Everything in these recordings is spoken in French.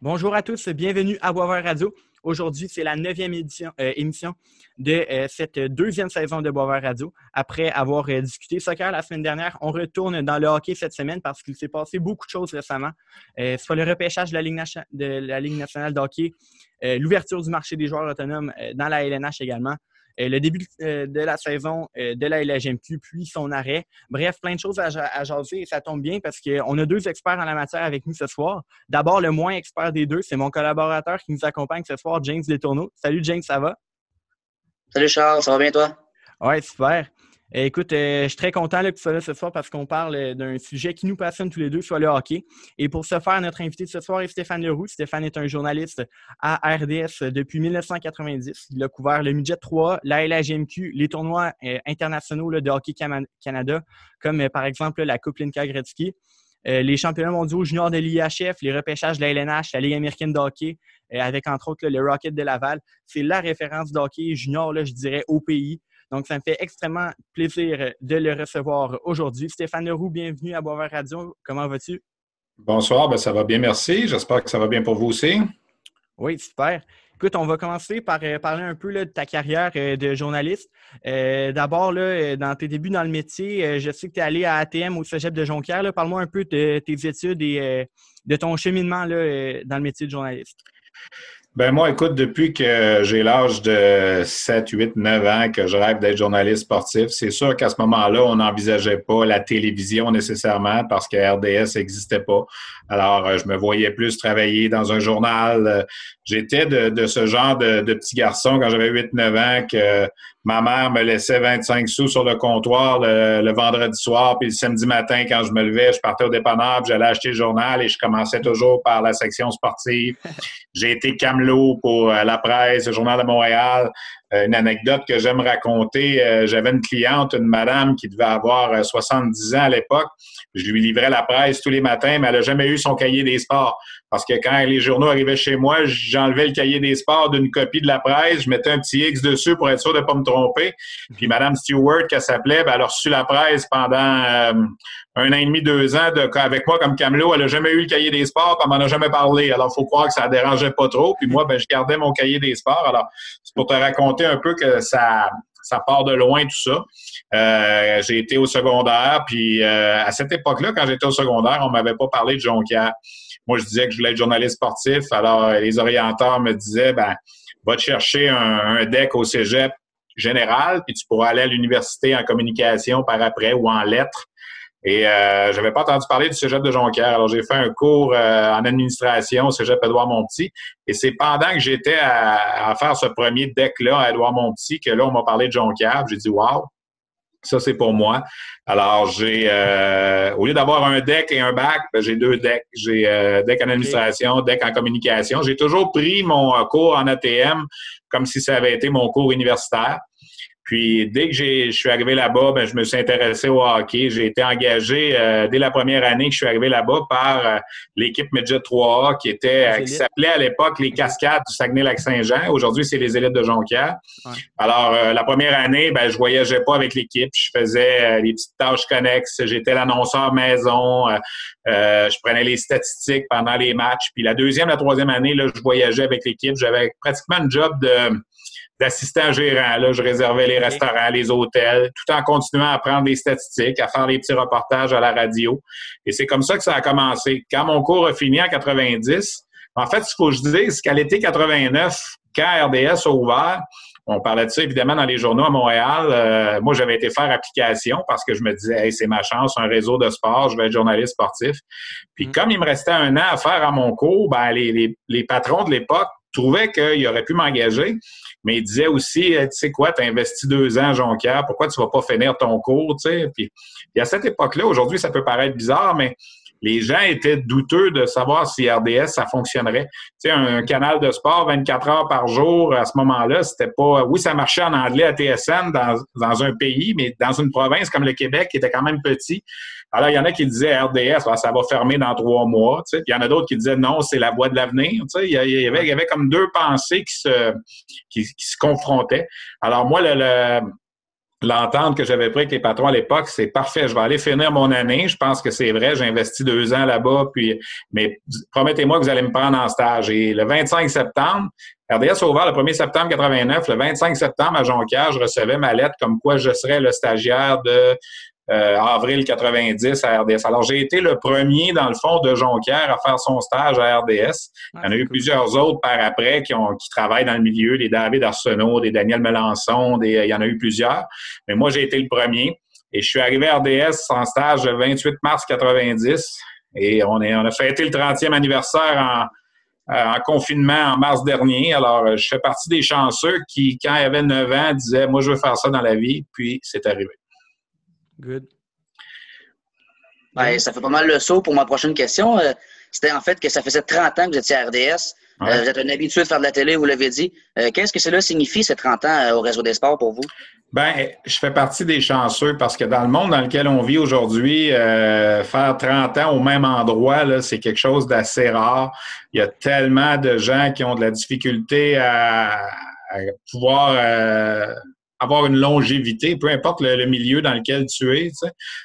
Bonjour à tous, bienvenue à Boisvert Radio. Aujourd'hui, c'est la neuvième euh, émission de euh, cette deuxième saison de Boisvert Radio. Après avoir euh, discuté soccer la semaine dernière, on retourne dans le hockey cette semaine parce qu'il s'est passé beaucoup de choses récemment. soit le repêchage de la Ligue, de la Ligue nationale de hockey, l'ouverture du marché des joueurs autonomes dans la LNH également, le début euh, de la saison euh, de la LHMQ, puis son arrêt. Bref, plein de choses à, jaser et ça tombe bien parce qu'on a deux experts en la matière avec nous ce soir. D'abord, le moins expert des deux, c'est mon collaborateur qui nous accompagne ce soir, James Letourneau. Salut James, ça va? Salut Charles, ça va bien toi? Oui, super. Eh, écoute, euh, je suis très content que tu sois là ce soir parce qu'on parle euh, d'un sujet qui nous passionne tous les deux, soit le hockey. Et pour ce faire, notre invité de ce soir est Stéphane Leroux. Stéphane est un journaliste à RDS depuis 1990. Il a couvert le Midget 3, la LHGMQ, les tournois euh, internationaux de hockey Canada, comme par exemple la Coupe Linka Gretzky. les championnats mondiaux juniors de l'IHF, les repêchages de la LNH, la Ligue américaine de hockey, avec entre autres le Rocket de Laval. C'est la référence de hockey junior, je dirais, au pays. Donc, ça me fait extrêmement plaisir de le recevoir aujourd'hui. Stéphane Leroux, bienvenue à Boisvert Radio. Comment vas-tu? Bonsoir, ben, ça va bien, merci. J'espère que ça va bien pour vous aussi. Oui, super. Écoute, on va commencer par euh, parler un peu de ta carrière euh, de journaliste. Euh, d'abord, dans tes débuts dans le métier, je sais que tu es allé à ATM au Cégep de Jonquière. Parle-moi un peu de tes études et de ton cheminement là, dans le métier de journaliste. Ben moi, écoute, depuis que j'ai l'âge de 7, 8, 9 ans que je rêve d'être journaliste sportif, c'est sûr qu'à ce moment-là, on n'envisageait pas la télévision nécessairement parce que RDS n'existait pas. Alors, euh, je me voyais plus travailler dans un journal. J'étais de, ce genre de, de petit garçon quand j'avais 8-9 ans que ma mère me laissait 25 sous sur le comptoir le, vendredi soir, puis le samedi matin, quand je me levais, je partais au dépanneur, j'allais acheter le journal et je commençais toujours par la section sportive. J'ai été camelot pour euh, la presse, le Journal de Montréal. Euh, une anecdote que j'aime raconter, euh, j'avais une cliente, une madame qui devait avoir 70 ans à l'époque. Je lui livrais la presse tous les matins, mais elle n'a jamais eu son cahier des sports. Parce que quand les journaux arrivaient chez moi, j'enlevais le cahier des sports d'une copie de la presse, je mettais un petit X dessus pour être sûr de ne pas me tromper. Puis Mme Stewart, qu'elle s'appelait, ben, elle a reçu la presse pendant euh, un an et demi, deux ans de, avec moi comme camelot. Elle n'a jamais eu le cahier des sports, elle m'en a jamais parlé. Alors, il faut croire que ça ne dérangeait pas trop. Puis moi, ben, je gardais mon cahier des sports. Alors, c'est pour te raconter un peu que ça, ça part de loin tout ça. Euh, j'ai été au secondaire, puis euh, à cette époque-là, quand j'étais au secondaire, on m'avait pas parlé de Jonquière. Moi, je disais que je voulais être journaliste sportif. Alors, les orienteurs me disaient, ben, va te chercher un, deck au cégep général, puis tu pourras aller à l'université en communication par après ou en lettres. Et euh, j'avais pas entendu parler du cégep de Jonquière. Alors, j'ai fait un cours euh, en administration au cégep Édouard-Montpetit. Et c'est pendant que j'étais à, faire ce premier deck-là à Édouard-Montpetit que là, on m'a parlé de Jonquière. J'ai dit, wow, ça, c'est pour moi. Alors, j'ai, euh, au lieu d'avoir un deck et un bac, ben, j'ai deux decks. J'ai euh, deck en administration, deck en communication. J'ai toujours pris mon cours en ATM comme si ça avait été mon cours universitaire. Puis dès que je suis arrivé là-bas, ben, je me suis intéressé au hockey. J'ai été engagé euh, dès la première année que je suis arrivé là-bas par euh, l'équipe Midget 3A qui était euh, qui s'appelait à l'époque les Cascades du Saguenay-Lac-Saint-Jean. Aujourd'hui, c'est les élites de Jonquière. Alors la première année, ben, je voyageais pas avec l'équipe. Je faisais les petites tâches connexes. J'étais l'annonceur maison. je prenais les statistiques pendant les matchs. Puis la deuxième, la troisième année, là, je voyageais avec l'équipe. J'avais pratiquement un job de d'assistant gérant. Là, je réservais les restaurants, les hôtels, tout en continuant à prendre des statistiques, à faire des petits reportages à la radio. Et c'est comme ça que ça a commencé. Quand mon cours a fini en 90, en fait, ce qu'il faut que je dise, c'est qu'à l'été 89, quand RDS a ouvert, on parlait de ça évidemment dans les journaux à Montréal. Euh, moi, j'avais été faire application parce que je me disais, hey, c'est ma chance, un réseau de sport, je vais être journaliste sportif. Puis mm. comme il me restait un an à faire à mon cours, ben, les, les, les patrons de l'époque trouvaient qu'il aurait pu m'engager. Mais il disait aussi, euh, tu sais quoi, tu as investi deux ans à Jonquière, pourquoi tu vas pas finir ton cours, tu sais? Puis, à cette époque-là, aujourd'hui, ça peut paraître bizarre, mais les gens étaient douteux de savoir si RDS, ça fonctionnerait. Tu sais, un canal de sport 24 heures par jour, à ce moment-là, c'était pas... Oui, ça marchait en anglais à TSN dans, dans un pays, mais dans une province comme le Québec, qui était quand même petit, alors, il y en a qui disaient RDS, ah, ça va fermer dans trois mois. Tu sais. Il y en a d'autres qui disaient non, c'est la voie de l'avenir. Tu sais. Il, y avait, comme deux pensées qui se, qui, se confrontaient. Alors, moi, le, l'entente que j'avais prise avec les patrons à l'époque, c'est parfait, je vais aller finir mon année. Je pense que c'est vrai, j'ai investi deux ans là-bas, puis mais promettez-moi que vous allez me prendre en stage. Et le 25 septembre, RDS a le 1er septembre 89. Le 25 septembre, à Jonquière, je recevais ma lettre comme quoi je serais le stagiaire de euh, avril 90 à RDS. Alors, j'ai été le premier, dans le fond, de Jonquière à faire son stage à RDS. Il y en a eu plusieurs autres par après qui, ont, qui travaillent dans le milieu, des David Arsenault, des Daniel Melançon, des, il y en a eu plusieurs. Mais moi, j'ai été le premier. Et je suis arrivé à RDS en stage le 28 mars 90. Et on, est, on a fêté le 30e anniversaire en, en confinement en mars dernier. Alors, je fais partie des chanceux qui, quand il avait 9 ans, disaient Moi, je veux faire ça dans la vie. Puis, c'est arrivé. Good. ça fait pas mal le saut pour ma prochaine question. Euh, c'était en fait que ça faisait 30 ans que vous étiez à RDS. Euh, vous êtes un habitué de faire de la télé, vous l'avez dit. Euh, qu'est-ce que cela signifie, ces 30 ans au réseau des sports pour vous? Ben, je fais partie des chanceux parce que dans le monde dans lequel on vit aujourd'hui, faire 30 ans au même endroit, c'est quelque chose d'assez rare. Il y a tellement de gens qui ont de la difficulté à, à pouvoir avoir une longévité, peu importe le, milieu dans lequel tu es.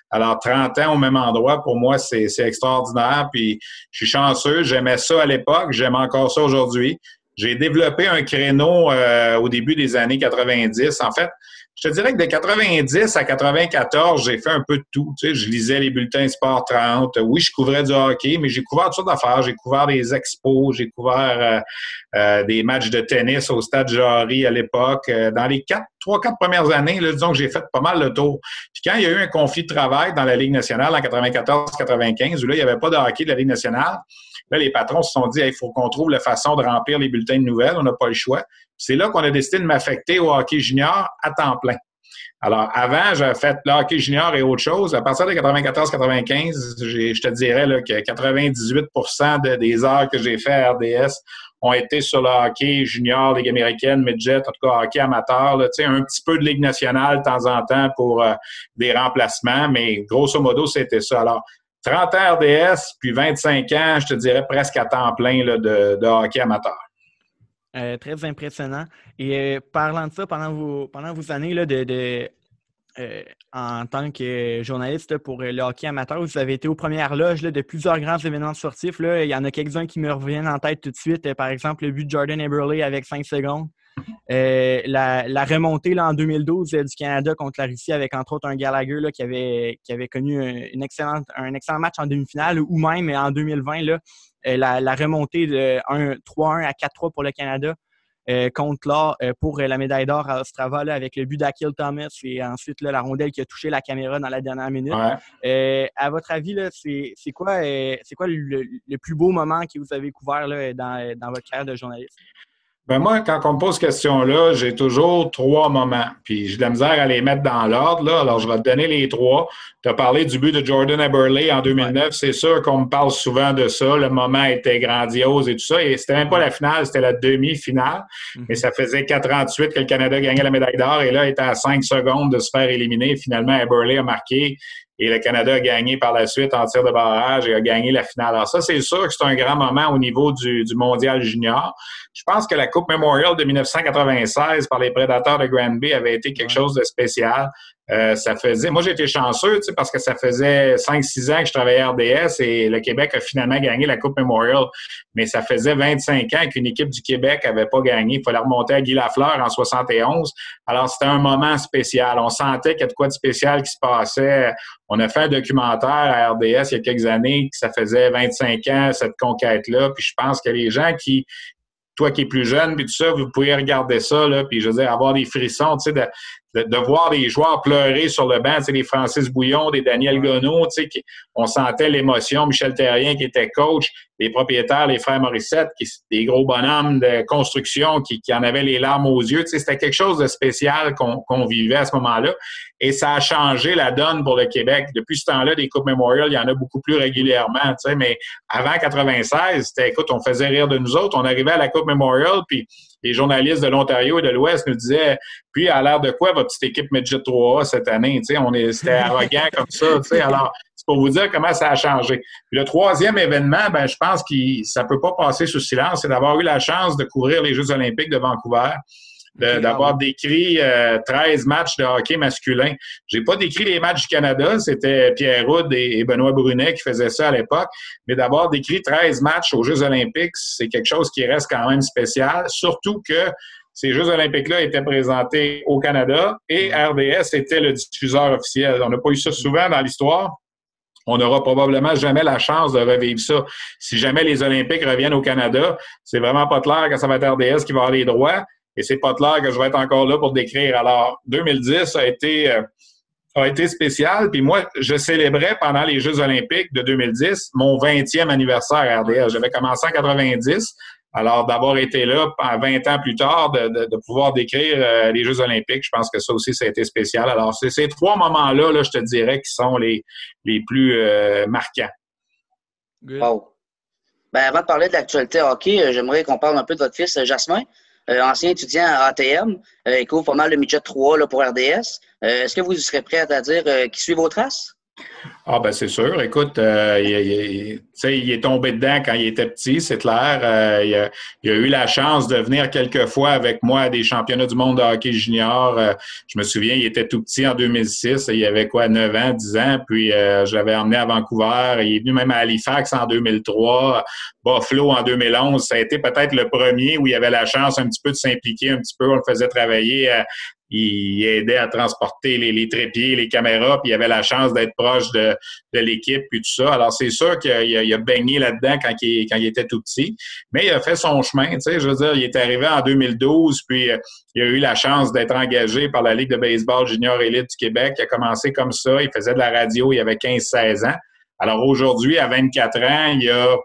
Alors, 30 ans au même endroit, pour moi, c'est extraordinaire. Puis, je suis chanceux. J'aimais ça à l'époque. J'aime encore ça aujourd'hui. J'ai développé un créneau euh, au début des années 90. En fait, je te dirais que de 90 à 94, j'ai fait un peu de tout. Tu sais, je lisais les bulletins Sport 30. Oui, je couvrais du hockey, mais j'ai couvert toutes sortes d'affaires. J'ai couvert des expos, j'ai couvert euh, euh, des matchs de tennis au stade Jarry à l'époque. Euh, dans les quatre, trois, quatre premières années, là, disons que j'ai fait pas mal le tour. Puis quand il y a eu un conflit de travail dans la Ligue nationale en 94-95, où là, il n'y avait pas de hockey de la Ligue nationale, là, les patrons se sont dit, il faut qu'on trouve la façon de remplir les bulletins de nouvelles. On n'a pas le choix. C'est là qu'on a décidé de m'affecter au hockey junior à temps plein. Alors, avant, j'avais fait le hockey junior et autre chose. À partir de 94-95, je te dirais que 98% des heures que j'ai fait à RDS ont été sur le hockey junior, Ligue américaine, midget, en tout cas hockey amateur. Là, un petit peu de Ligue nationale de temps en temps pour euh, des remplacements, mais grosso modo, c'était ça. Alors, 30 ans RDS, puis 25 ans, je te dirais presque à temps plein de hockey amateur. Euh, très impressionnant. Et euh, parlant de ça, pendant vos, années là, euh, en tant que journaliste pour le hockey amateur, vous avez été aux premières loges de plusieurs grands événements sportifs. Il y en a quelques-uns qui me reviennent en tête tout de suite. Par exemple, le but de Jordan Eberle avec 5 secondes. la, remontée en 2012 du Canada contre la Russie avec entre autres un Gallagher qui, avait, qui avait connu un excellent match en demi-finale ou même en 2020 là, euh, la, remontée de 3-1 à 4-3 pour le Canada. Euh, contre là euh, pour la médaille d'or à Ostrava avec le but d'Akil Thomas et ensuite la rondelle qui a touché la caméra dans la dernière minute. à votre avis, c'est quoi, quoi le, plus beau moment que vous avez couvert dans, dans votre carrière de journaliste? Ben moi, quand on me pose cette question-là, j'ai toujours trois moments. Puis j'ai de la misère à les mettre dans l'ordre. Là. Alors, je vais te donner les trois. Tu as parlé du but de Jordan Eberle en 2009. C'est sûr qu'on me parle souvent de ça. Le moment était grandiose et tout ça. Et c'était même pas la finale, c'était la demi-finale. Mhm. Mais ça faisait 48 que le Canada gagnait la médaille d'or. Et là, il était à 5 secondes de se faire éliminer. Finalement, Eberle a marqué. Et le Canada a gagné par la suite en tir de barrage et a gagné la finale. Alors ça, c'est sûr que c'est un grand moment au niveau du, du mondial junior. Je pense que la Coupe Memorial de 1996 par les Prédateurs de Granby avait été quelque chose de spécial. Euh, ça faisait. Moi, j'étais chanceux, tu sais, parce que ça faisait 5-6 ans que je travaillais à RDS et le Québec a finalement gagné la Coupe Memorial. Mais ça faisait 25 ans qu'une équipe du Québec n'avait pas gagné. Il fallait remonter à Guy Lafleur en 71. Alors, c'était un moment spécial. On sentait qu'il y a de quoi de spécial qui se passait. On a fait un documentaire à RDS il y a quelques années que ça faisait 25 ans, cette conquête-là. Puis je pense que les gens qui, toi qui es plus jeune, puis tout ça, vous pouvez regarder ça, là, puis je veux dire, avoir des frissons, tu sais, de, de, voir les joueurs pleurer sur le banc, les Francis Bouillon, des Daniel Gonneau, tu sais, on sentait l'émotion, Michel Terrien qui était coach, les propriétaires, les frères Morissette, qui des gros bonhommes de construction qui, qui en avaient les larmes aux yeux, tu sais, c'était quelque chose de spécial qu'on vivait à ce moment-là, et ça a changé la donne pour le Québec. Depuis ce temps-là, des Coupes Memorial, il y en a beaucoup plus régulièrement, tu sais, mais avant 96, c'était, écoute, on faisait rire de nous autres, on arrivait à la Coupe Memorial, puis les journalistes de l'Ontario et de l'Ouest nous disaient Puis, à l'air de quoi votre petite équipe Midget 3A cette année on est, C'était arrogant comme ça. Alors, c'est pour vous dire comment ça a changé. Puis le troisième événement, ben, je pense que ça ne peut pas passer sous silence c'est d'avoir eu la chance de couvrir les Jeux Olympiques de Vancouver. D'avoir décrit 13 matchs de hockey masculin. J'ai pas décrit les matchs du Canada, c'était Pierre Houd et, Benoît Brunet qui faisaient ça à l'époque, mais d'avoir décrit 13 matchs aux Jeux olympiques, c'est quelque chose qui reste quand même spécial, surtout que ces Jeux olympiques-là étaient présentés au Canada et RDS était le diffuseur officiel. On n'a pas eu ça souvent dans l'histoire. On n'aura probablement jamais la chance de revivre ça. Si jamais les Olympiques reviennent au Canada, c'est vraiment pas clair que ça va être RDS qui va avoir les droits et c'est pas clair que je vais être encore là pour décrire. Alors, 2010 a été, euh, a été spécial. Puis moi, je célébrais pendant les Jeux olympiques de 2010 mon 20e anniversaire à RDS. J'avais commencé en 90. Alors, d'avoir été là 20 ans plus tard, de, pouvoir décrire euh, les Jeux olympiques, je pense que ça aussi, ça a été spécial. Alors, c'est ces trois moments-là, là, je te dirais, qui sont les, les plus euh, marquants. Wow. Ben, avant de parler de l'actualité hockey, j'aimerais qu'on parle un peu de votre fils, Jasmin. Ancien étudiant à ATM, il couvre pas mal le midget 3 là, pour RDS. Est-ce que vous serez prêt à dire qu'il suit vos traces? Ah ben c'est sûr. Écoute, euh, il, il, est tombé dedans quand il était petit, c'est clair. Euh, il, a, eu la chance de venir quelques fois avec moi à des championnats du monde de hockey junior. Euh, je me souviens, il était tout petit en 2006. Il avait quoi, 9 ans, 10 ans. Puis je l'avais emmené à Vancouver. Il est venu même à Halifax en 2003. Buffalo en 2011. Ça a été peut-être le premier où il avait la chance un petit peu de s'impliquer un petit peu. On le faisait travailler il aidait à transporter les, trépieds, les caméras, puis il avait la chance d'être proche de, de l'équipe, puis tout ça. Alors, c'est sûr qu'il a, baigné là-dedans quand il, quand il était tout petit, mais il a fait son chemin, tu sais, je veux dire, il est arrivé en 2012, puis euh, il a eu la chance d'être engagé par la Ligue de baseball junior élite du Québec. Il a commencé comme ça, il faisait de la radio, il avait 15-16 ans. Alors aujourd'hui, à 24 ans, il a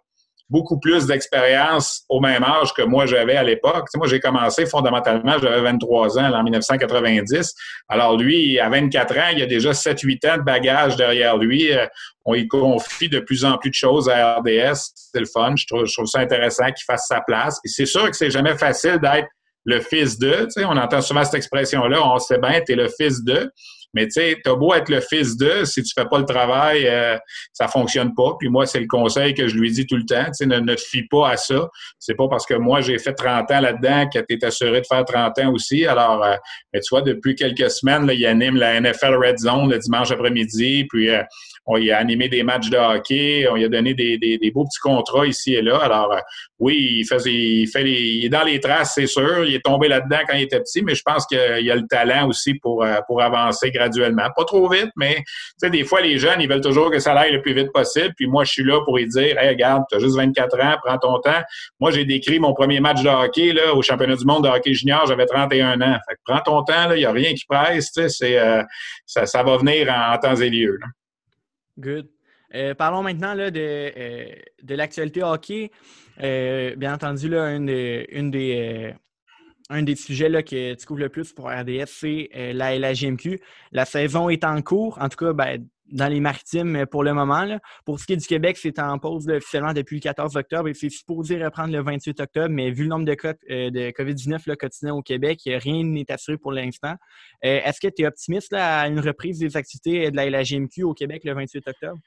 beaucoup plus d'expérience au même âge que moi j'avais à l'époque. moi, j'ai commencé fondamentalement, j'avais 23 ans en 1990. Alors lui, à 24 ans, il a déjà 7-8 ans de bagage derrière lui. Euh, on y confie de plus en plus de choses à RDS. C'est le fun. Je trouve, ça intéressant qu'il fasse sa place. Et c'est sûr que c'est jamais facile d'être le fils de. On entend souvent cette expression-là, on sait bien, tu es le fils de. Mais tu sais, t'as beau être le fils de, si tu fais pas le travail, euh, ça fonctionne pas. Puis moi, c'est le conseil que je lui dis tout le temps. Tu sais, ne, te fie pas à ça. C'est pas parce que moi, j'ai fait 30 ans là-dedans que tu es assuré de faire 30 ans aussi. Alors, euh, mais tu vois, depuis quelques semaines, il anime la NFL Red Zone le dimanche après-midi. Puis, euh, on y a animé des matchs de hockey. On y a donné des, des, beaux petits contrats ici et là. Alors, oui, il, fait, il, fait il est dans les traces, c'est sûr. Il est tombé là-dedans quand il était petit, mais je pense qu'il a le talent aussi pour, pour avancer graduellement. Pas trop vite, mais des fois, les jeunes, ils veulent toujours que ça aille le plus vite possible. Puis moi, je suis là pour les dire, hey, regarde, tu as juste 24 ans, prends ton temps. Moi, j'ai décrit mon premier match de hockey là, au championnat du monde de hockey junior, j'avais 31 ans. Fait que prends ton temps, il n'y a rien qui presse. Euh, ça, ça, va venir en, temps et lieu. Good. Euh, parlons maintenant là, de, euh, de l'actualité hockey. bien entendu, là, une des, un des sujets là, que tu couvres le plus pour RDS, c'est euh, la LHGMQ. La saison est en cours, en tout cas ben, dans les maritimes euh, pour le moment. Pour ce qui est du Québec, c'est en pause officiellement depuis le 14 octobre et c'est supposé reprendre le 28 octobre, mais vu le nombre de cas euh, de COVID-19 quotidien au Québec, rien n'est assuré pour l'instant. Est-ce que tu es optimiste à une reprise des activités de la LHGMQ au Québec le 28 octobre?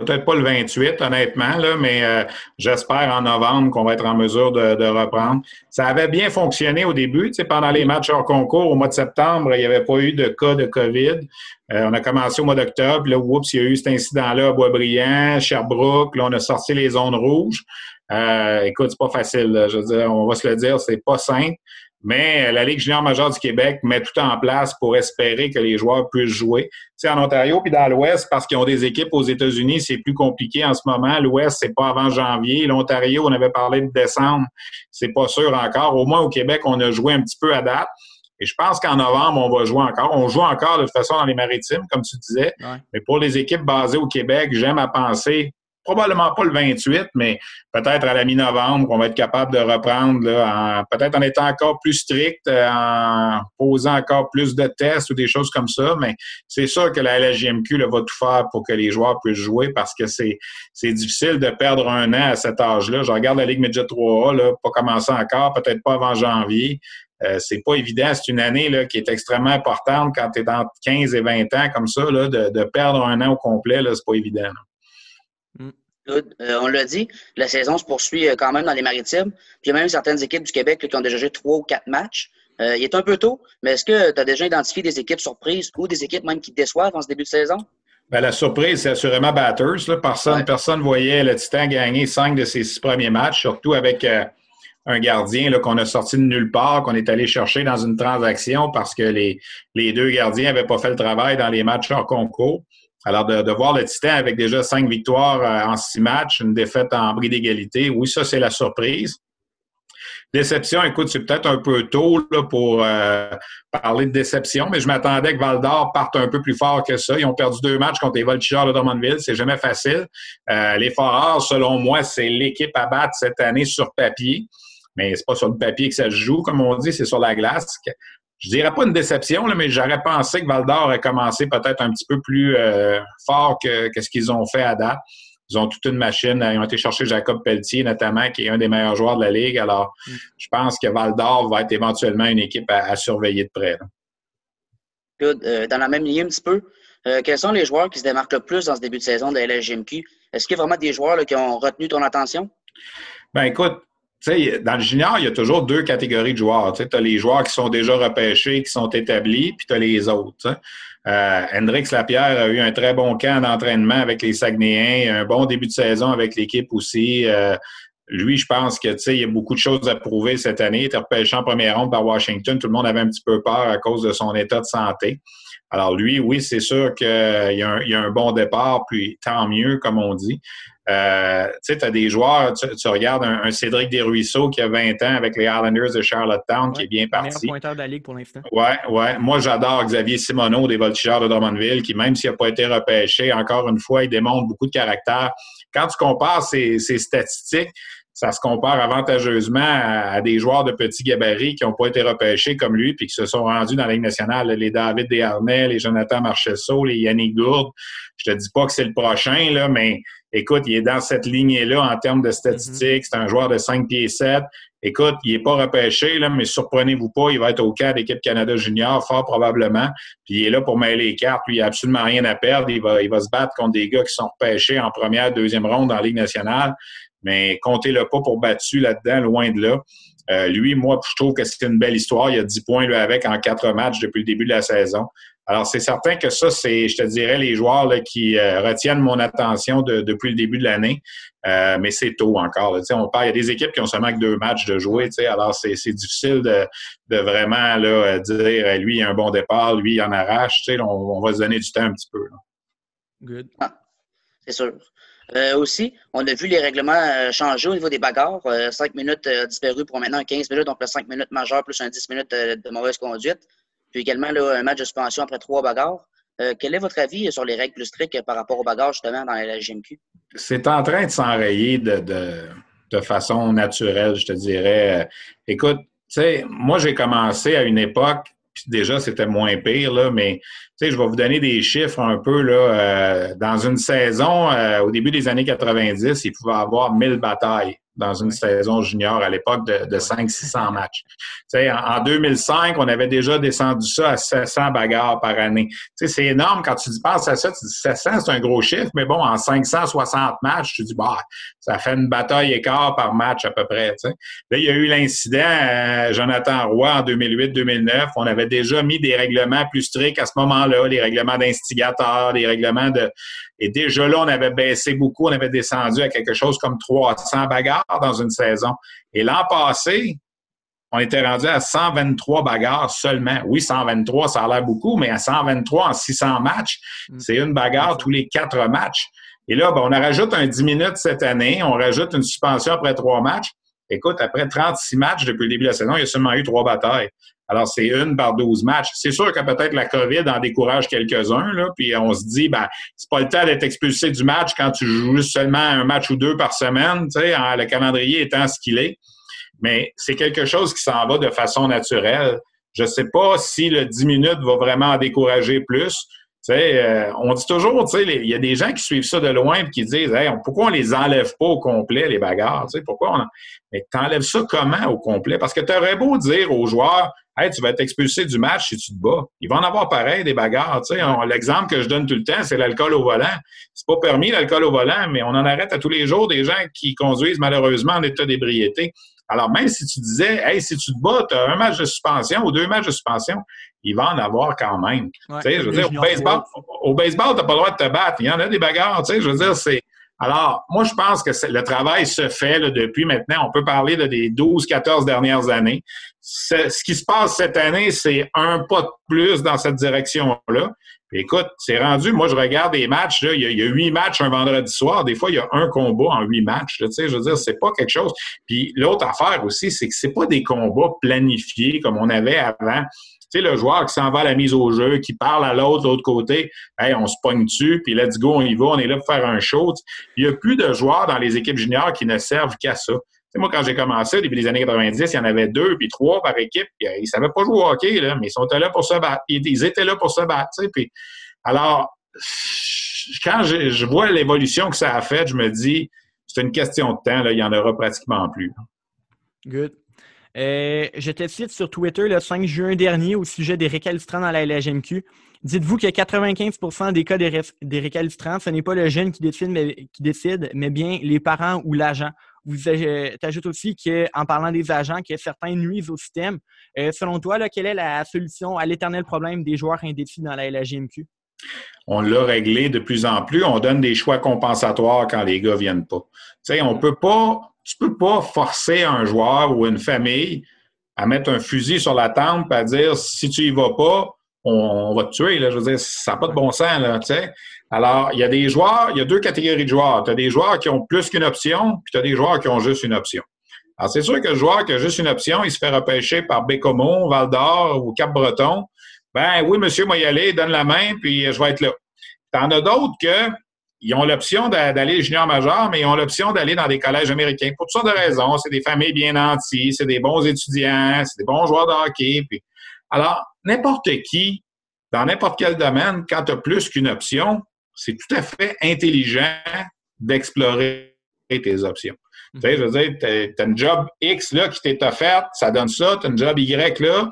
Peut-être pas le 28, honnêtement, là, mais euh, j'espère en novembre qu'on va être en mesure de, reprendre. Ça avait bien fonctionné au début. Pendant les matchs hors concours, au mois de septembre, il n'y avait pas eu de cas de COVID. Euh, on a commencé au mois d'octobre. Là, oups, il y a eu cet incident-là à Boisbriand, Sherbrooke. Là, on a sorti les zones rouges. Euh, écoute, c'est pas facile. Je veux dire, on va se le dire, c'est pas simple. Mais la Ligue junior majeure du Québec met tout en place pour espérer que les joueurs puissent jouer. Tu sais, en Ontario puis dans l'Ouest, parce qu'ils ont des équipes aux États-Unis, c'est plus compliqué en ce moment. L'Ouest, c'est pas avant janvier. L'Ontario, on avait parlé de décembre, c'est pas sûr encore. Au moins au Québec, on a joué un petit peu à date. Et je pense qu'en novembre, on va jouer encore. On joue encore de toute façon dans les maritimes, comme tu disais. Mais pour les équipes basées au Québec, j'aime à penser probablement pas le 28, mais peut-être à la mi-novembre qu'on va être capable de reprendre, peut-être en étant encore plus strict, euh, en posant encore plus de tests ou des choses comme ça. Mais c'est sûr que la LGMQ va tout faire pour que les joueurs puissent jouer parce que c'est, difficile de perdre un an à cet âge-là. Je regarde la Ligue Midget 3A, là, pas commencer encore, peut-être pas avant janvier. Euh, c'est pas évident. C'est une année là, qui est extrêmement importante quand tu es entre 15 et 20 ans comme ça, là, de, perdre un an au complet, là, c'est pas évident. Mm. Euh, on l'a dit, la saison se poursuit euh, quand même dans les maritimes. Puis il y a même certaines équipes du Québec qui ont déjà joué trois ou quatre matchs. Euh, il est un peu tôt, mais est-ce que tu as déjà identifié des équipes surprises ou des équipes même qui déçoivent en ce début de saison? Ben, la surprise, c'est assurément Batters. Personne ne voyait le Titan gagner cinq de ses six premiers matchs, surtout avec euh, un gardien qu'on a sorti de nulle part, qu'on est allé chercher dans une transaction parce que les, les deux gardiens n'avaient pas fait le travail dans les matchs hors concours. Alors, de, voir le Titan avec déjà cinq victoires euh, en six matchs, une défaite en bris d'égalité, oui, ça, c'est la surprise. Déception, écoute, c'est peut-être un peu tôt pour euh, parler de déception, mais je m'attendais que Val d'Or parte un peu plus fort que ça. Ils ont perdu deux matchs contre les Voltigeurs de Drummondville. C'est jamais facile. Euh, les Foreurs, selon moi, c'est l'équipe à battre cette année sur papier. Mais c'est pas sur le papier que ça se joue, comme on dit, c'est sur la glace je dirais pas une déception, là, mais j'aurais pensé que Val d'Or ait commencé peut-être un petit peu plus euh, fort que, ce qu'ils ont fait à date. Ils ont toute une machine. Ils ont été chercher Jacob Pelletier, notamment, qui est un des meilleurs joueurs de la Ligue. Alors, mm. je pense que Val d'Or va être éventuellement une équipe à, surveiller de près. Euh, dans la même ligne un petit peu, euh, quels sont les joueurs qui se démarquent le plus dans ce début de saison de la LGMQ? Est-ce qu'il y a vraiment des joueurs qui ont retenu ton attention? Ben écoute, sais, dans le junior, il y a toujours deux catégories de joueurs. Tu as les joueurs qui sont déjà repêchés, qui sont établis, puis tu as les autres. Euh, Hendrix Lapierre a eu un très bon camp d'entraînement avec les Saguenayens, un bon début de saison avec l'équipe aussi. Euh, lui, je pense que il y a beaucoup de choses à prouver cette année. Il était repêché en première ronde par Washington. Tout le monde avait un petit peu peur à cause de son état de santé. Alors lui, oui, c'est sûr qu'il y, a un bon départ, puis tant mieux, comme on dit. Euh, tu sais, tu as des joueurs, tu, regardes un, Cédric Desruisseaux qui a 20 ans avec les Islanders de Charlottetown, qui est bien parti. pointeur de la Ligue pour l'instant. Ouais, ouais. Moi, j'adore Xavier Simoneau des Voltigeurs de Drummondville, qui, même s'il n'a pas été repêché, encore une fois, il démontre beaucoup de caractère. Quand tu compares ses, statistiques, ça se compare avantageusement à, des joueurs de petits gabarits qui n'ont pas été repêchés comme lui puis qui se sont rendus dans la Ligue nationale. Les David Desharnais, les Jonathan Marcheseau, les Yannick Gourde. Je te dis pas que c'est le prochain, là, mais Écoute, il est dans cette lignée-là en termes de statistiques. C'est un joueur de 5 pieds 7. Écoute, il n'est pas repêché, là, mais surprenez-vous pas, il va être au cas d'équipe Canada Junior, fort probablement. Puis il est là pour mêler les cartes. Lui, il n'a absolument rien à perdre. Il va, il va se battre contre des gars qui sont repêchés en première, deuxième ronde dans la Ligue nationale. Mais comptez-le pas pour battu là-dedans, loin de là. Euh, lui, moi, je trouve que c'est une belle histoire. Il a 10 points lui, avec en quatre matchs depuis le début de la saison. Alors, c'est certain que ça, c'est, je te dirais, les joueurs là, qui euh, retiennent mon attention depuis le début de l'année. Euh, mais c'est tôt encore. on parle, il y a des équipes qui ont seulement que deux matchs de jouer. Alors, c'est, difficile de, vraiment là, dire lui, il a un bon départ, lui, il en arrache. On, on va se donner du temps un petit peu. Good. Ah, c'est sûr. Euh, aussi, on a vu les règlements changer au niveau des bagarres. Cinq minutes disparues pour maintenant 15 minutes, donc le 5 minutes majeures plus un 10 minutes de mauvaise conduite puis également un match de suspension après trois bagarres. Euh, quel est votre avis sur les règles plus strictes par rapport aux bagarres justement dans la GMQ? C'est en train de s'enrayer de, façon naturelle, je te dirais. Écoute, tu sais, moi j'ai commencé à une époque, déjà c'était moins pire, là, mais je vais vous donner des chiffres un peu là. Euh, dans une saison, euh, au début des années 90, il pouvait avoir 1000 batailles dans une saison junior à l'époque de, de 500-600 matchs. En, en 2005, on avait déjà descendu ça à 700 bagarres par année. C'est énorme quand tu penses à ça, tu dis 700, c'est un gros chiffre, mais bon, en 560 matchs, tu dis, bah, ça fait une bataille écart par match à peu près. Là, il y a eu l'incident euh, Jonathan Roy en 2008-2009. On avait déjà mis des règlements plus stricts à ce moment-là, les règlements d'instigateurs, les règlements de, et déjà là, on avait baissé beaucoup, on avait descendu à quelque chose comme 300 bagarres dans une saison. Et l'an passé, on était rendu à 123 bagarres seulement. Oui, 123, ça a l'air beaucoup, mais à 123 en 600 matchs, mm. c'est une bagarre tous les quatre matchs. Et là, ben, on rajoute un 10 minutes cette année, on rajoute une suspension après trois matchs. Écoute, après 36 matchs depuis le début de la saison, il y a seulement eu trois batailles. Alors, c'est une par 12 matchs. C'est sûr que peut-être la COVID en décourage quelques-uns, puis on se dit, ben, c'est pas le temps d'être expulsé du match quand tu joues seulement un match ou deux par semaine, tu sais, le calendrier étant ce qu'il est. Mais c'est quelque chose qui s'en va de façon naturelle. Je sais pas si le 10 minutes va vraiment en décourager plus. Euh, on dit toujours, tu sais, il y a des gens qui suivent ça de loin et qui disent, hey, pourquoi on les enlève pas au complet, les bagarres? Tu sais, pourquoi on... Mais t'enlèves ça comment au complet? Parce que tu aurais beau dire aux joueurs, Hey, tu vas être expulsé du match si tu te bats. Il va en avoir pareil, des bagarres. L'exemple que je donne tout le temps, c'est l'alcool au volant. C'est pas permis, l'alcool au volant, mais on en arrête à tous les jours des gens qui conduisent malheureusement en état d'ébriété. Alors, même si tu disais, hey, si tu te bats, tu as un match de suspension ou deux matchs de suspension, il va en avoir quand même. tu sais, je veux dire, au baseball, au baseball, tu n'as pas le droit de te battre. Il y en a des bagarres, tu sais, je veux dire, c'est. Alors, moi, je pense que le travail se fait depuis maintenant. On peut parler de des 12, 14 dernières années. Ce qui se passe cette année, c'est un pas de plus dans cette direction-là. Écoute, c'est rendu, moi je regarde des matchs, là, il, y a, huit matchs un vendredi soir, des fois il y a un combat en huit matchs, tu je veux dire, c'est pas quelque chose. Puis l'autre affaire aussi, c'est que c'est pas des combats planifiés comme on avait avant. Sais, le joueur qui s'en va à la mise au jeu, qui parle à l'autre, de l'autre côté, hey, on se pogne dessus, puis let's go, on y va, on est là pour faire un show. Il y a plus de joueurs dans les équipes juniors qui ne servent qu'à ça moi, quand j'ai commencé, au début des années 90, il y en avait deux puis trois par équipe. Puis, ils ne savaient pas jouer au hockey, là, mais ils sont là pour se battre. Ils, étaient là pour se battre. Alors, quand je, vois l'évolution que ça a fait, je me dis, c'est une question de temps, là, il n'y en aura pratiquement plus. Good. Euh, je te cite sur Twitter le 5 juin dernier au sujet des récalcitrants dans la LHMQ. Dites-vous que 95% des cas des, des récalcitrants, ce n'est pas le jeune qui décide, mais, qui décide, mais bien les parents ou l'agent. Vous ajoutez aussi qu'en parlant des agents, que certains nuisent au système. Euh, selon toi, quelle est la solution à l'éternel problème des joueurs indécis dans la LGMQ? On l'a réglé de plus en plus. On donne des choix compensatoires quand les gars viennent pas. Sais, on peut pas, tu peux pas forcer un joueur ou une famille à mettre un fusil sur la tempe à dire si tu y vas pas, on, va te tuer. Là. Je veux dire, ça n'a pas de bon sens. Là, tu sais. Alors, il y a des joueurs, il y a deux catégories de joueurs. Tu as des joueurs qui ont plus qu'une option, puis tu as des joueurs qui ont juste une option. Alors, c'est sûr que le joueur qui a juste une option, il se fait repêcher par Bécomo, Val d'Or ou Cap-Breton. Ben oui, monsieur, moi y aller, donne la main, puis je vais être là. T'en as d'autres que ils ont l'option d'aller junior majeur, mais ils ont l'option d'aller dans des collèges américains pour toutes sortes de raisons. C'est des familles bien nanties, c'est des bons étudiants, c'est des bons joueurs de hockey. Puis... Alors, n'importe qui, dans n'importe quel domaine, quand tu as plus qu'une option, c'est tout à fait intelligent d'explorer tes options. Tu sais, je veux dire, tu as, une job X là, qui t'est offerte, ça donne ça, tu as une job Y là,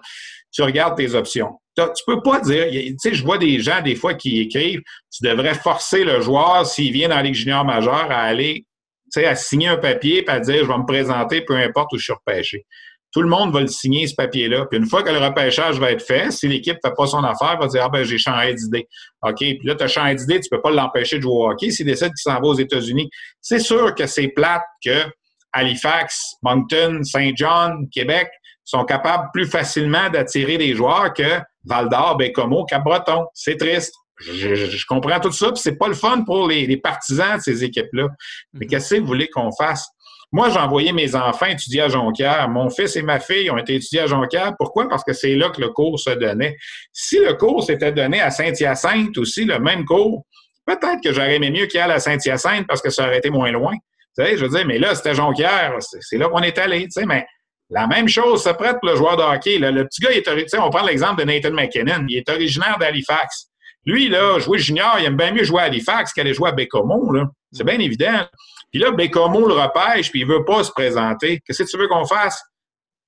tu regardes tes options. Tu peux pas dire, tu sais, je vois des gens des fois qui écrivent, tu devrais forcer le joueur s'il vient dans Ligue junior majeure à aller, tu sais, à signer un papier et à dire, je vais me présenter peu importe où je suis repêché tout le monde va le signer, ce papier-là. Puis une fois que le repêchage va être fait, si l'équipe ne fait pas son affaire, va dire Ah ben j'ai changé d'idée. OK, puis là, tu as changé d'idée, tu ne peux pas l'empêcher de jouer au hockey s'il décide qu'il s'en va aux États-Unis. C'est sûr que c'est plate que Halifax, Moncton, Saint John, Québec sont capables plus facilement d'attirer des joueurs que Val d'Or, Bécomo, Cap-Breton. C'est triste. Je, comprends tout ça, puis c'est pas le fun pour les, les partisans de ces équipes-là. Mais mm-hmm. qu'est-ce que vous voulez qu'on fasse? Moi, j'ai envoyé mes enfants étudier à Jonquière. Mon fils et ma fille ont été étudiés à Jonquière. Pourquoi? Parce que c'est là que le cours se donnait. Si le cours s'était donné à Saint-Hyacinthe aussi, le même cours, peut-être que j'aurais aimé mieux qu'il y ait à Saint-Hyacinthe parce que ça aurait été moins loin. Tu sais, je veux dire, mais là, c'était Jonquière. C'est là qu'on est allé. Tu sais, mais la même chose se prête pour le joueur de hockey. Le petit gars, il est, on prend l'exemple de Nathan McKinnon. Il est originaire d'Halifax. Lui, là, jouer junior, il aime bien mieux jouer à Halifax qu'aller jouer à Bécomo. C'est bien évident. Puis là, Bécomo le repêche, puis il veut pas se présenter. Qu'est-ce que tu veux qu'on fasse?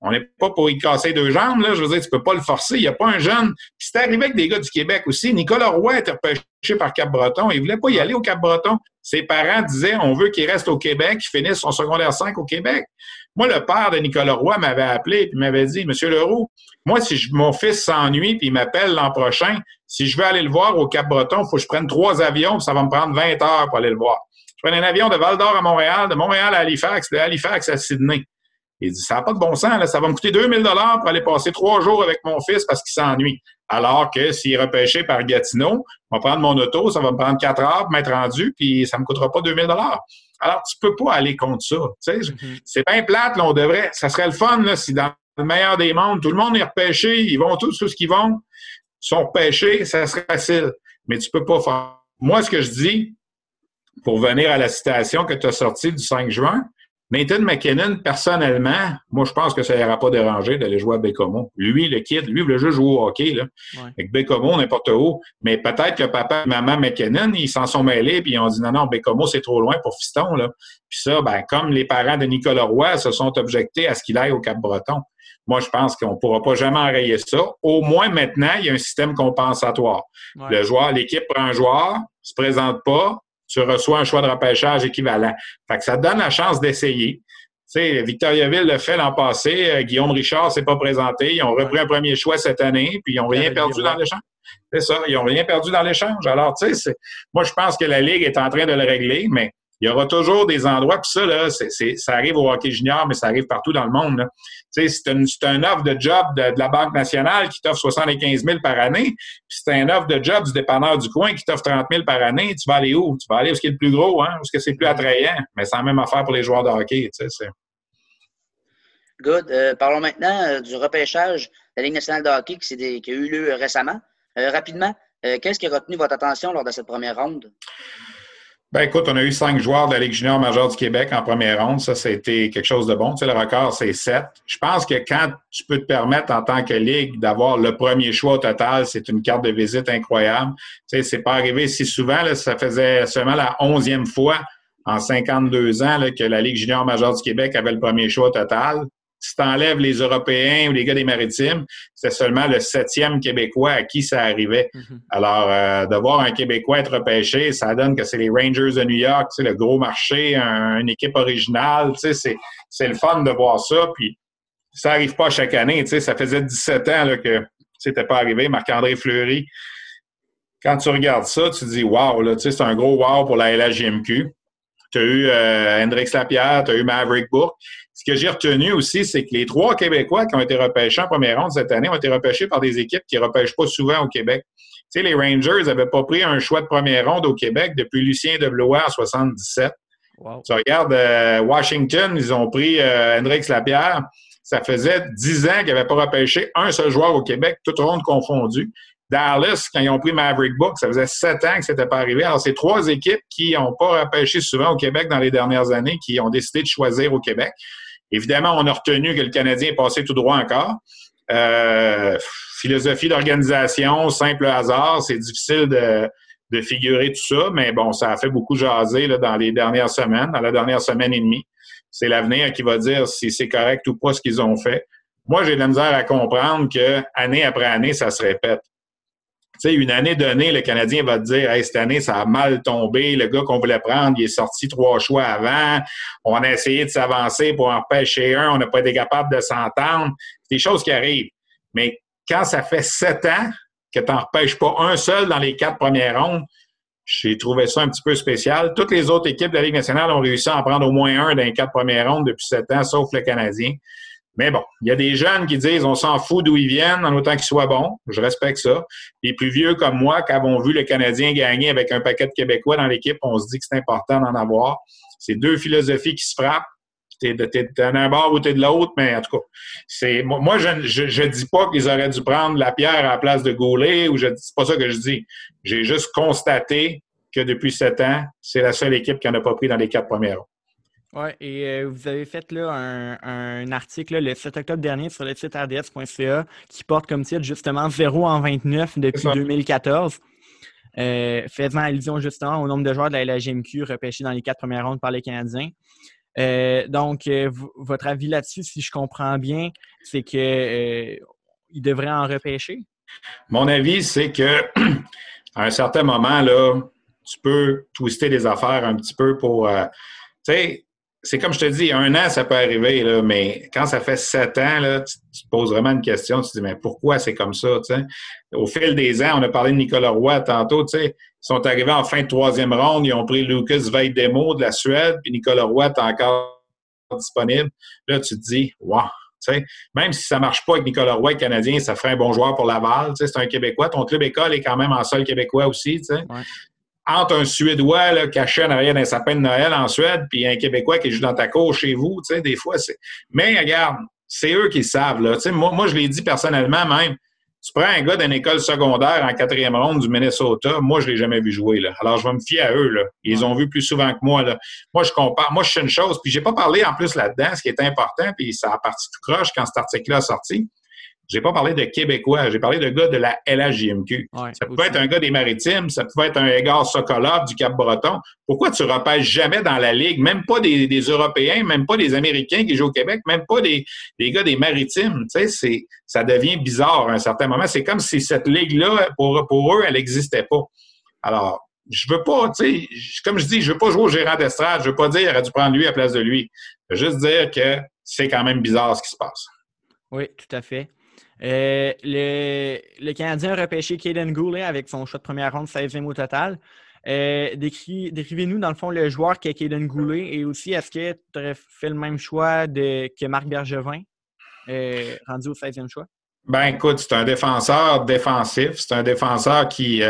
On n'est pas pour y casser deux jambes, là. Je veux dire, tu peux pas le forcer. Il n'y a pas un jeune. Puis c'est arrivé avec des gars du Québec aussi. Nicolas Roy était repêché par Cap-Breton. Il voulait pas y aller au Cap-Breton. Ses parents disaient, on veut qu'il reste au Québec, qu'il finisse son secondaire 5 au Québec. Moi, le père de Nicolas Roy m'avait appelé et m'avait dit, Monsieur Leroux, moi, si mon fils s'ennuie puis il m'appelle l'an prochain, si je veux aller le voir au Cap-Breton, il faut que je prenne trois avions, ça va me prendre 20 heures pour aller le voir. Je prenais un avion de Val d'Or à Montréal, de Montréal à Halifax, de Halifax à Sydney. Il dit, ça n'a pas de bon sens, là. ça va me coûter 2000 dollars pour aller passer trois jours avec mon fils parce qu'il s'ennuie. Alors que s'il est repêché par Gatineau, je vais prendre mon auto, ça va me prendre quatre heures pour m'être rendu, puis ça ne me coûtera pas 2000 dollars. Alors, tu peux pas aller contre ça. Mm-hmm. C'est bien plate, là, on devrait. Ça serait le fun là, si dans le meilleur des mondes, tout le monde est repêché, ils vont tous, tous ce qu'ils vont, sont repêchés, ça serait facile. Mais tu peux pas faire. Moi, ce que je dis, pour venir à la citation que tu as sortie du 5 juin, Nathan McKinnon, personnellement, moi, je pense que ça n'ira pas dérangé d'aller jouer à Bécomo. Lui, le kid, lui, il voulait juste jouer au hockey, là. Avec Bécomo, n'importe où. Mais peut-être que papa et maman McKinnon, ils s'en sont mêlés, puis ils ont dit non, non, Bécomo, c'est trop loin pour Fiston, là. Puis ça, ben, comme les parents de Nicolas Roy se sont objectés à ce qu'il aille au Cap-Breton. Moi, je pense qu'on ne pourra pas jamais enrayer ça. Au moins, maintenant, il y a un système compensatoire. Le joueur, l'équipe prend un joueur, se présente pas, tu reçois un choix de repêchage équivalent. Fait que ça te donne la chance d'essayer. Tu sais, Victoriaville le fait l'an passé. Euh, Guillaume Richard s'est pas présenté. Ils ont repris un premier choix cette année, puis ils n'ont rien perdu dans l'échange. C'est ça, ils n'ont rien perdu dans l'échange. Alors, tu sais, moi, je pense que la Ligue est en train de le régler, mais il y aura toujours des endroits, puis ça, là, ça arrive au hockey junior, mais ça arrive partout dans le monde. Tu sais, c'est, un offre de job de, la Banque nationale qui t'offre 75 000 par année, puis c'est un offre de job du dépanneur du coin qui t'offre 30 000 par année. Tu vas aller où? Tu vas aller où ce qui est le plus gros, hein? Où ce que c'est plus attrayant? Mais c'est la même affaire pour les joueurs de hockey, tu sais. Good. Euh, parlons maintenant euh, du repêchage de la Ligue nationale de hockey qui, a eu lieu récemment. Euh, rapidement, qu'est-ce qui a retenu votre attention lors de cette première ronde? Ben écoute, on a eu cinq joueurs de la Ligue junior majeure du Québec en première ronde. Ça, c'était quelque chose de bon. Tu sais, le record, c'est sept. Je pense que quand tu peux te permettre en tant que Ligue d'avoir le premier choix au total, c'est une carte de visite incroyable. Tu sais, c'est pas arrivé si souvent. Là, ça faisait seulement la onzième fois en 52 ans là, que la Ligue junior majeure du Québec avait le premier choix au total si tu enlèves les Européens ou les gars des Maritimes, c'est seulement le septième Québécois à qui ça arrivait. Mhm. Alors, euh, de voir un Québécois être repêché, ça donne que c'est les Rangers de New York, le gros marché, une équipe originale. C'est le fun de voir ça. Puis, ça n'arrive pas chaque année. Ça faisait 17 ans là, que c'était pas arrivé. Marc-André Fleury, quand tu regardes ça, tu te dis Wow, c'est un gros wow pour la LHJMQ. Tu as eu euh, Hendrix Lapierre, tu as eu Maverick Bourque. Ce que j'ai retenu aussi, c'est que les trois Québécois qui ont été repêchés en première ronde cette année ont été repêchés par des équipes qui ne repêchent pas souvent au Québec. Tu sais, les Rangers n'avaient pas pris un choix de première ronde au Québec depuis Lucien Deblois en 77. Tu regardes euh, Washington, ils ont pris euh, Hendrix Lapierre. Ça faisait dix ans qu'ils n'avaient pas repêché un seul joueur au Québec, tout ronde confondu. Dallas, quand ils ont pris Maverick Book, ça faisait sept ans que ce n'était pas arrivé. Alors, c'est trois équipes qui n'ont pas repêché souvent au Québec dans les dernières années, qui ont décidé de choisir au Québec. Évidemment, on a retenu que le Canadien est passé tout droit encore. Euh, philosophie d'organisation, simple hasard, c'est difficile de, figurer tout ça, mais bon, ça a fait beaucoup jaser dans les dernières semaines, dans la dernière semaine et demie. C'est l'avenir qui va dire si c'est correct ou pas ce qu'ils ont fait. Moi, j'ai de la misère à comprendre que année après année, ça se répète. Sais, une année donnée, le Canadien va te dire hey, cette année, ça a mal tombé. Le gars qu'on voulait prendre, il est sorti trois choix avant. On a essayé de s'avancer pour en pêcher un. On n'a pas été capable de s'entendre. C'est des choses qui arrivent. Mais quand ça fait sept ans que tu n'en repêches pas un seul dans les quatre premières rondes, j'ai trouvé ça un petit peu spécial. Toutes les autres équipes de la Ligue nationale ont réussi à en prendre au moins un dans les quatre premières rondes depuis sept ans, sauf le Canadien. Mais bon, il y a des jeunes qui disent on s'en fout d'où ils viennent en autant qu'ils soient bons. Je respecte ça. Les plus vieux comme moi, qui avons vu le Canadien gagner avec un paquet de Québécois dans l'équipe, on se dit que c'est important d'en avoir. C'est deux philosophies qui se frappent. T'es d'un bord ou t'es de l'autre, mais en tout cas, c'est moi, je, je, dis pas qu'ils auraient dû prendre la pierre à la place de Gaulet ou je c'est pas ça que je dis. J'ai juste constaté que depuis sept ans, c'est la seule équipe qui n'en a pas pris dans les quatre premières oui, et euh, vous avez fait là, un, article le 7 octobre dernier sur le site rds.ca qui porte comme titre justement 0 en 29 depuis 2014. Euh, faisant allusion justement au nombre de joueurs de la LGMQ repêchés dans les quatre premières rondes par les Canadiens. Euh, donc, votre avis là-dessus, si je comprends bien, c'est qu'il devrait en repêcher? Mon avis, c'est que à un certain moment, là, tu peux twister les affaires un petit peu pour. tu sais, c'est comme je te dis, un an, ça peut arriver, là, mais quand ça fait sept ans, là, tu, te poses vraiment une question, tu te dis, mais pourquoi c'est comme ça? Au fil des ans, on a parlé de Nicolas Roy tantôt, ils sont arrivés en fin de troisième ronde, ils ont pris Lucas Veidemo de la Suède, puis Nicolas Roy est encore disponible. Là, tu te dis, wow! même si ça ne marche pas avec Nicolas Roy, Canadien, ça ferait un bon joueur pour Laval. C'est un Québécois. Ton club école est quand même en sol québécois aussi. Ouais entre un Suédois là, caché en arrière d'un sapin de Noël en Suède, puis un Québécois qui joue dans ta cour chez vous, tu sais, des fois, c'est... Mais regarde, c'est eux qui le savent, là. Tu sais, moi, moi, je l'ai dit personnellement même, Tu prends un gars d'une école secondaire en quatrième ronde du Minnesota, moi, je ne l'ai jamais vu jouer. Là. Alors, je vais me fier à eux. Là. Ils ont vu plus souvent que moi. Là. Moi, je compare. Moi, je suis une chose. Puis, j'ai pas parlé en plus là-dedans, ce qui est important, puis ça a parti tout croche quand cet article-là a sorti. J'ai pas parlé de Québécois, j'ai parlé de gars de la LHJMQ. ça pouvait être un gars des Maritimes, ça pouvait être un Edgar Sokolov du Cap-Breton. Pourquoi tu repêches jamais dans la Ligue, même pas des, Européens, même pas des Américains qui jouent au Québec, même pas des, gars des Maritimes? Tu sais, ça devient bizarre à un certain moment. C'est comme si cette Ligue-là, pour, pour eux, elle n'existait pas. Alors, je veux pas, tu sais, comme je dis, je veux pas jouer au gérant d'estrade, je veux pas dire qu'il aurait dû prendre lui à la place de lui. Je veux juste dire que c'est quand même bizarre ce qui se passe. Oui, tout à fait. Euh, le, Canadien a repêché Kaden Goulet avec son choix de première ronde, 16e au total. Euh, décrivez-nous, dans le fond, le joueur qui est Kaden Goulet et aussi, est-ce que tu aurais fait le même choix que Marc Bergevin, euh, rendu au 16e choix? Ben écoute, c'est un défenseur défensif. C'est un défenseur qui. tu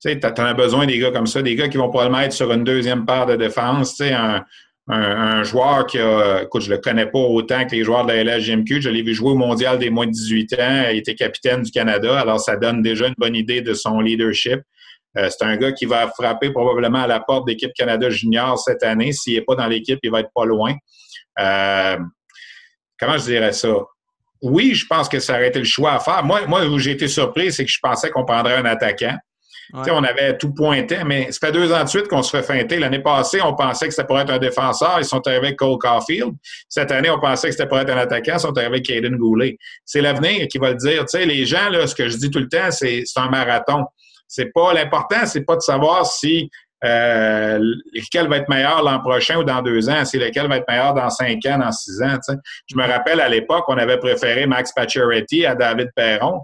sais, tu as, besoin des gars comme ça, des gars qui vont probablement être sur une deuxième paire de défense. Tu sais, un, un, joueur qui a, écoute, je le connais pas autant que les joueurs de la LHGMQ. Je l'ai vu jouer au mondial des moins de 18 ans. Il était capitaine du Canada. Alors, ça donne déjà une bonne idée de son leadership. Euh, c'est un gars qui va frapper probablement à la porte d'équipe Canada Junior cette année. S'il n'est pas dans l'équipe, il va être pas loin. Euh, comment je dirais ça? Oui, je pense que ça aurait été le choix à faire. Moi, moi où j'ai été surpris, c'est que je pensais qu'on prendrait un attaquant. On avait tout pointé, mais ça fait deux ans de suite qu'on se fait feinter. L'année passée, on pensait que c'était pour être un défenseur. Ils sont arrivés avec Cole Caulfield. Cette année, on pensait que c'était pour être un attaquant. Ils sont arrivés avec Caden Goulet. C'est l'avenir qui va le dire. les gens, là, ce que je dis tout le temps, c'est un marathon. C'est pas l'important, c'est pas de savoir si euh, lequel va être meilleur l'an prochain ou dans deux ans, c'est lequel va être meilleur dans cinq ans, dans six ans. Je me rappelle à l'époque, on avait préféré Max Pacioretty à David Perron.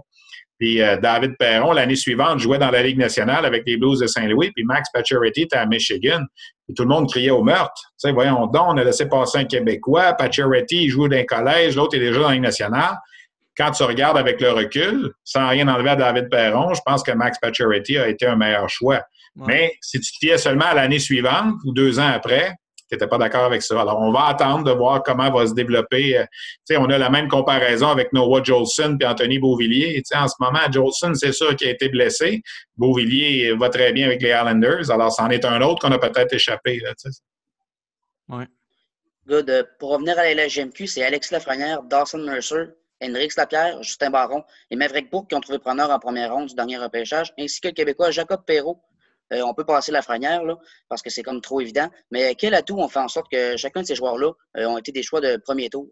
Puis euh, David Perron, l'année suivante, jouait dans la Ligue nationale avec les Blues de Saint-Louis. Puis Max Pacioretty était à Michigan. Et tout le monde criait au meurtre. Tu sais, voyons donc, on a laissé passer un Québécois. Pacioretty, il joue dans un collège. L'autre est déjà dans la Ligue nationale. Quand tu regardes avec le recul, sans rien enlever à David Perron, je pense que Max Pacioretty a été un meilleur choix. Mais si tu te fiais seulement à l'année suivante ou deux ans après, qui n'étaient pas d'accord avec ça. Alors, on va attendre de voir comment va se développer. Euh, sais, on a la même comparaison avec Noah Jolson et Anthony Beauvillier. sais, en ce moment, Jolson, c'est sûr qu'il a été blessé. Beauvillier va très bien avec les Islanders. Alors, c'en est un autre qu'on a peut-être échappé. Oui. Good. Pour revenir à la LGMQ, c'est Alex Lafrenière, Dawson Mercer, Henrik Lapierre, Justin Baron et Maverick Bourg qui ont trouvé preneur en première ronde du dernier repêchage, ainsi que le Québécois Jacob Perrault, euh, on peut passer la franière, là, parce que c'est comme trop évident. Mais quel atout on fait en sorte que chacun de ces joueurs-là euh, ont été des choix de premier tour?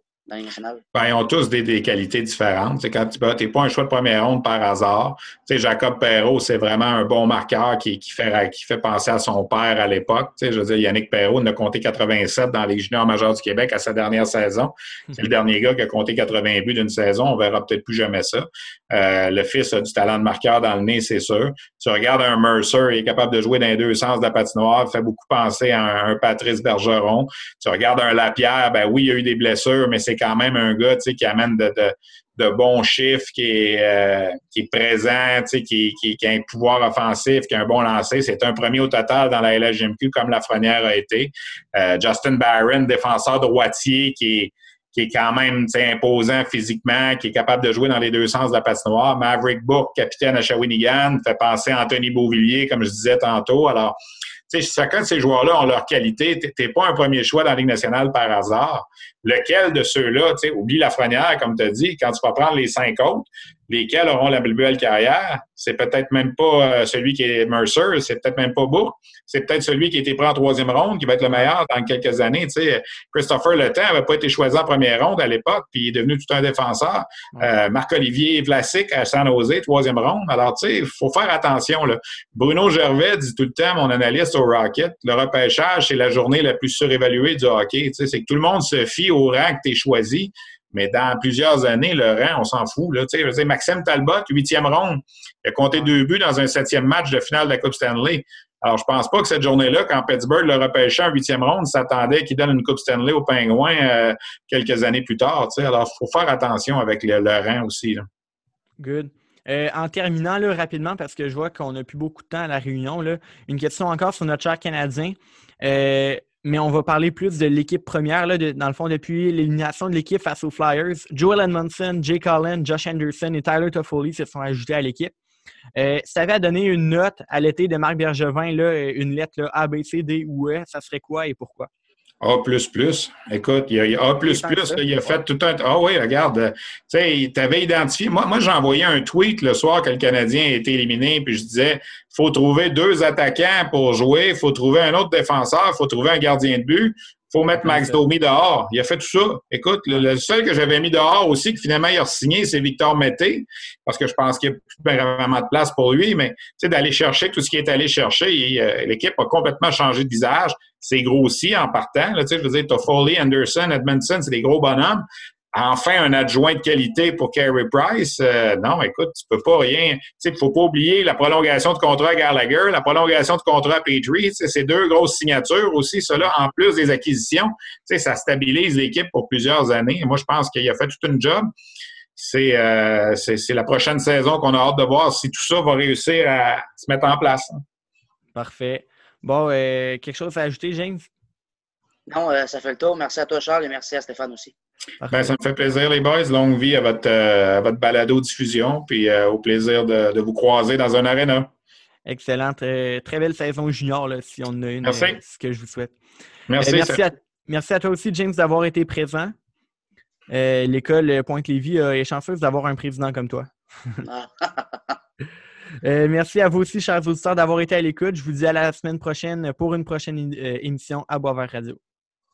Ben, ils ont tous des, qualités différentes. quand tu n'es pas un choix de première ronde par hasard. Jacob Perrault, c'est vraiment un bon marqueur qui, fait, qui fait penser à son père à l'époque. Je veux dire, Yannick Perrault a compté 87 dans les juniors majeurs du Québec à sa dernière saison. C'est le dernier gars qui a compté 80 buts d'une saison. On verra peut-être plus jamais ça. Euh, le fils a du talent de marqueur dans le nez, c'est sûr. Tu regardes un Mercer, il est capable de jouer dans les deux sens de la patinoire, il fait beaucoup penser à un, Patrice Bergeron. Tu regardes un Lapierre, ben oui, il y a eu des blessures, mais c'est quand même un gars qui amène de, bons chiffres, qui est, euh, présent, qui, qui, a un pouvoir offensif, qui a un bon lancer. C'est un premier au total dans la LHGMQ comme Lafrenière a été. Euh, Justin Barron, défenseur droitier, qui est qui est quand même imposant physiquement, qui est capable de jouer dans les deux sens de la patinoire. Maverick Book, capitaine à Shawinigan, fait penser à Anthony Beauvillier, comme je disais tantôt. Alors, sais, chacun de ces joueurs-là ont leur qualité. Tu n'es pas un premier choix dans la Ligue nationale par hasard. Lequel de ceux-là, tu sais, oublie la frenière, comme tu as dit, quand tu vas prendre les cinq autres, lesquels auront la plus belle carrière, c'est peut-être même pas euh, celui qui est Mercer, c'est peut-être même pas Bourg, c'est peut-être celui qui a été pris en troisième ronde qui va être le meilleur dans quelques années. Tu sais, Christopher Le n'avait pas été choisi en première ronde à l'époque, puis il est devenu tout un défenseur. Euh, Marc-Olivier Vlasic à San Jose, troisième ronde. Alors, tu sais, il faut faire attention. Là. Bruno Gervais dit tout le temps, mon analyste au Rocket, le repêchage, c'est la journée la plus surévaluée du hockey. Tu sais, c'est que tout le monde se fie au rang que tu es choisi. Mais dans plusieurs années, le rang, on s'en fout. Là. Maxime Talbot, huitième ronde, il a compté deux buts dans un septième match de finale de la Coupe Stanley. Alors, je pense pas que cette journée-là, quand Pittsburgh le repêchait en huitième ronde, s'attendait qu'il donne une Coupe Stanley aux Pingouins euh, quelques années plus tard. Alors, il faut faire attention avec le, rang aussi. Good. Euh, en terminant là, rapidement, parce que je vois qu'on n'a plus beaucoup de temps à la réunion, là, une question encore sur notre cher Canadien. Euh, mais on va parler plus de l'équipe première, là, dans le fond, depuis l'élimination de l'équipe face aux Flyers. Joel Edmondson, Jay Collin, Josh Anderson et Tyler Toffoli se sont ajoutés à l'équipe. Euh, si tu à donner une note à l'été de Marc Bergevin, là, une lettre là, A, B, C, D ou E, ça serait quoi et pourquoi? A. Écoute, il y a A, il a fait tout un. Ah oui, regarde, tu sais, tu avais identifié. Moi, moi j'ai envoyé un tweet le soir que le Canadien a été éliminé, puis je disais il faut trouver deux attaquants pour jouer, il faut trouver un autre défenseur, il faut trouver un gardien de but faut mettre Max Domi dehors. Il a fait tout ça. Écoute, le, seul que j'avais mis dehors aussi, que finalement il a signé, c'est Victor Mété, parce que je pense qu'il n'y a plus vraiment de place pour lui, mais tu sais, d'aller chercher tout ce qu'il est allé chercher, euh, l'équipe a complètement changé de visage. C'est grossi en partant. Là, tu je veux dire, Foley, Anderson, Edmondson, c'est des gros bonhommes enfin un adjoint de qualité pour Carey Price. Euh, non, écoute, tu peux pas rien. Il ne faut pas oublier la prolongation de contrat à Gallagher, la prolongation de contrat à Petrie. C'est deux grosses signatures aussi, cela, en plus des acquisitions. Ça stabilise l'équipe pour plusieurs années. moi, je pense qu'il a fait tout une job. Euh, c'est la prochaine saison qu'on a hâte de voir si tout ça va réussir à se mettre en place. Parfait. Bon, euh, quelque chose à ajouter, James? Non, ça fait le tour. Merci à toi, Charles, et merci à Stéphane aussi. Ben, ça me fait plaisir, les boys. Longue vie à votre, euh, votre balado-diffusion, puis euh, au plaisir de, vous croiser dans un aréna. Excellent. Très, belle saison junior, là, si on a une. Merci. Euh, ce que je vous souhaite. Merci. merci, à, merci, à, toi aussi, James, d'avoir été présent. L'école Pointe-Lévis est chanceuse d'avoir un président comme toi. merci à vous aussi, chers auditeurs, d'avoir été à l'écoute. Je vous dis à la semaine prochaine pour une prochaine émission à Boisvert Radio.